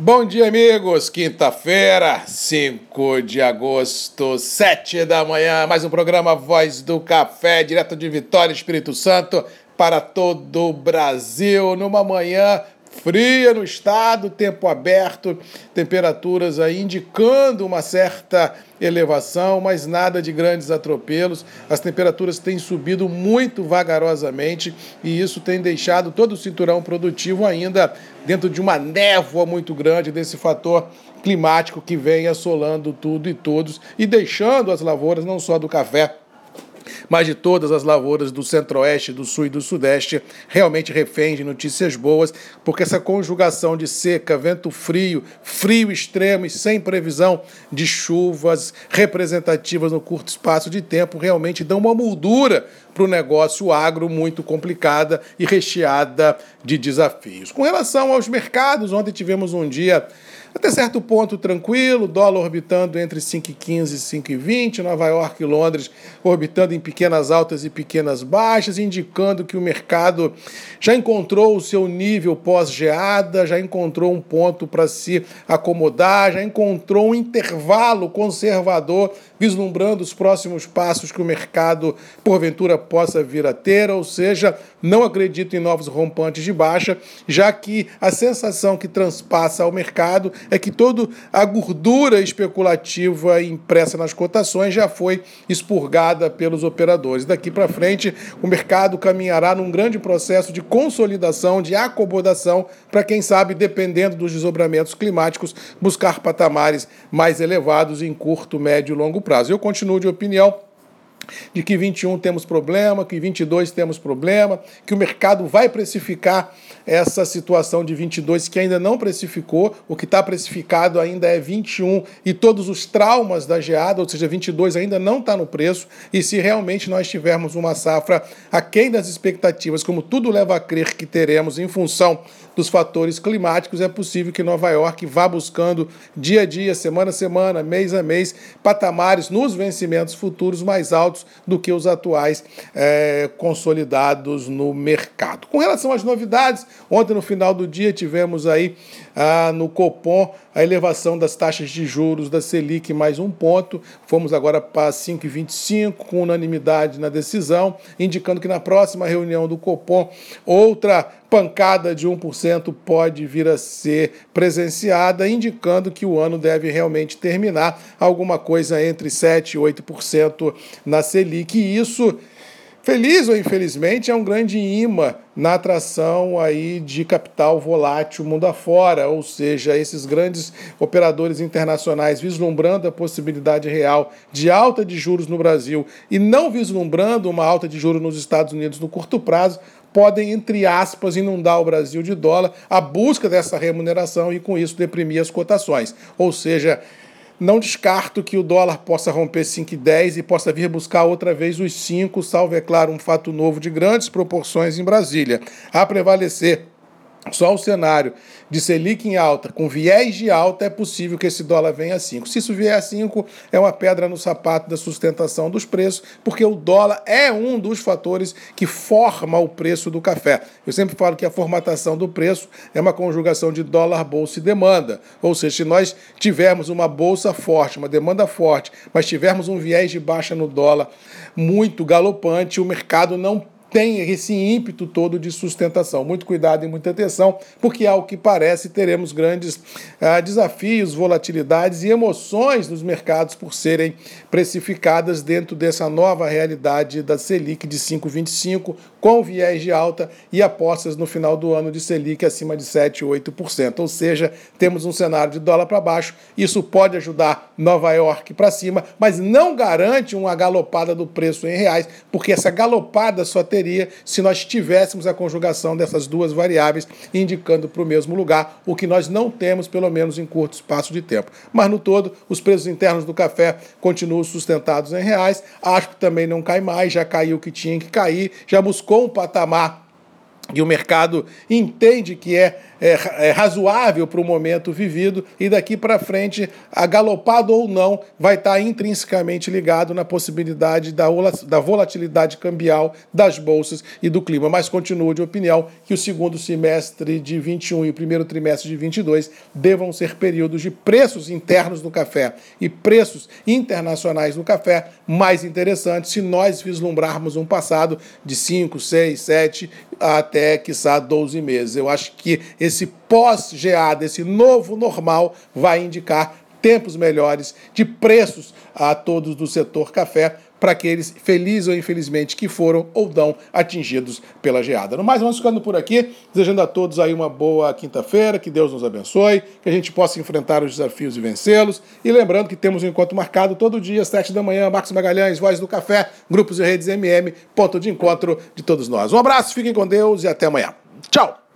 Bom dia, amigos. Quinta-feira, 5 de agosto, 7 da manhã. Mais um programa Voz do Café, direto de Vitória, Espírito Santo, para todo o Brasil. Numa manhã fria no estado, tempo aberto, temperaturas aí indicando uma certa elevação, mas nada de grandes atropelos. As temperaturas têm subido muito vagarosamente e isso tem deixado todo o cinturão produtivo ainda dentro de uma névoa muito grande desse fator climático que vem assolando tudo e todos e deixando as lavouras não só do café mas de todas as lavouras do centro-oeste, do sul e do sudeste, realmente refém de notícias boas, porque essa conjugação de seca, vento frio, frio extremo e sem previsão de chuvas representativas no curto espaço de tempo realmente dão uma moldura para o negócio agro muito complicada e recheada de desafios. Com relação aos mercados, ontem tivemos um dia até certo ponto tranquilo, dólar orbitando entre 5,15 e 5,20, Nova York e Londres orbitando em pequenas altas e pequenas baixas, indicando que o mercado já encontrou o seu nível pós-geada, já encontrou um ponto para se acomodar, já encontrou um intervalo conservador, vislumbrando os próximos passos que o mercado porventura possa vir a ter, ou seja, não acredito em novos rompantes de baixa, já que a sensação que transpassa ao mercado é que toda a gordura especulativa impressa nas cotações já foi expurgada pelos operadores. Daqui para frente, o mercado caminhará num grande processo de consolidação, de acomodação, para quem sabe, dependendo dos desdobramentos climáticos, buscar patamares mais elevados em curto, médio e longo prazo. Eu continuo de opinião de que 21 temos problema, que 22 temos problema, que o mercado vai precificar essa situação de 22 que ainda não precificou, o que está precificado ainda é 21 e todos os traumas da geada, ou seja, 22 ainda não está no preço, e se realmente nós tivermos uma safra aquém das expectativas, como tudo leva a crer que teremos em função dos fatores climáticos, é possível que Nova York vá buscando dia a dia, semana a semana, mês a mês, patamares nos vencimentos futuros mais altos do que os atuais é, consolidados no mercado. Com relação às novidades, Ontem, no final do dia, tivemos aí ah, no Copom a elevação das taxas de juros da Selic mais um ponto. Fomos agora para 5,25, com unanimidade na decisão, indicando que na próxima reunião do Copom, outra pancada de 1% pode vir a ser presenciada, indicando que o ano deve realmente terminar alguma coisa entre 7% e 8% na Selic. E isso Feliz ou infelizmente, é um grande imã na atração aí de capital volátil mundo afora, ou seja, esses grandes operadores internacionais vislumbrando a possibilidade real de alta de juros no Brasil e não vislumbrando uma alta de juros nos Estados Unidos no curto prazo, podem, entre aspas, inundar o Brasil de dólar, a busca dessa remuneração e, com isso, deprimir as cotações. Ou seja, não descarto que o dólar possa romper 5,10 e possa vir buscar outra vez os 5, salvo, é claro, um fato novo de grandes proporções em Brasília. A prevalecer só o cenário de Selic em alta, com viés de alta, é possível que esse dólar venha a 5. Se isso vier a 5, é uma pedra no sapato da sustentação dos preços, porque o dólar é um dos fatores que forma o preço do café. Eu sempre falo que a formatação do preço é uma conjugação de dólar, bolsa e demanda. Ou seja, se nós tivermos uma bolsa forte, uma demanda forte, mas tivermos um viés de baixa no dólar muito galopante, o mercado não tem esse ímpeto todo de sustentação. Muito cuidado e muita atenção, porque, ao que parece, teremos grandes ah, desafios, volatilidades e emoções nos mercados por serem precificadas dentro dessa nova realidade da Selic de 5,25, com viés de alta e apostas no final do ano de Selic acima de 7, 8%. Ou seja, temos um cenário de dólar para baixo. Isso pode ajudar Nova York para cima, mas não garante uma galopada do preço em reais, porque essa galopada só teria se nós tivéssemos a conjugação dessas duas variáveis indicando para o mesmo lugar, o que nós não temos, pelo menos em curto espaço de tempo. Mas no todo, os preços internos do café continuam sustentados em reais. Acho que também não cai mais, já caiu o que tinha que cair, já buscou um patamar e o mercado entende que é, é, é razoável para o momento vivido e daqui para frente, agalopado ou não, vai estar tá intrinsecamente ligado na possibilidade da, da volatilidade cambial das bolsas e do clima. Mas continuo de opinião que o segundo semestre de 21 e o primeiro trimestre de 22 devam ser períodos de preços internos do café e preços internacionais do café mais interessantes se nós vislumbrarmos um passado de 5, 6, 7 até, quiçá, 12 meses. Eu acho que esse pós-geada, esse novo normal, vai indicar tempos melhores de preços a todos do setor café para aqueles, felizes ou infelizmente, que foram ou não atingidos pela geada. No mais, vamos ficando por aqui, desejando a todos aí uma boa quinta-feira, que Deus nos abençoe, que a gente possa enfrentar os desafios e vencê-los. E lembrando que temos um encontro marcado todo dia, às sete da manhã, Marcos Magalhães, Voz do Café, Grupos e Redes MM, ponto de encontro de todos nós. Um abraço, fiquem com Deus e até amanhã. Tchau!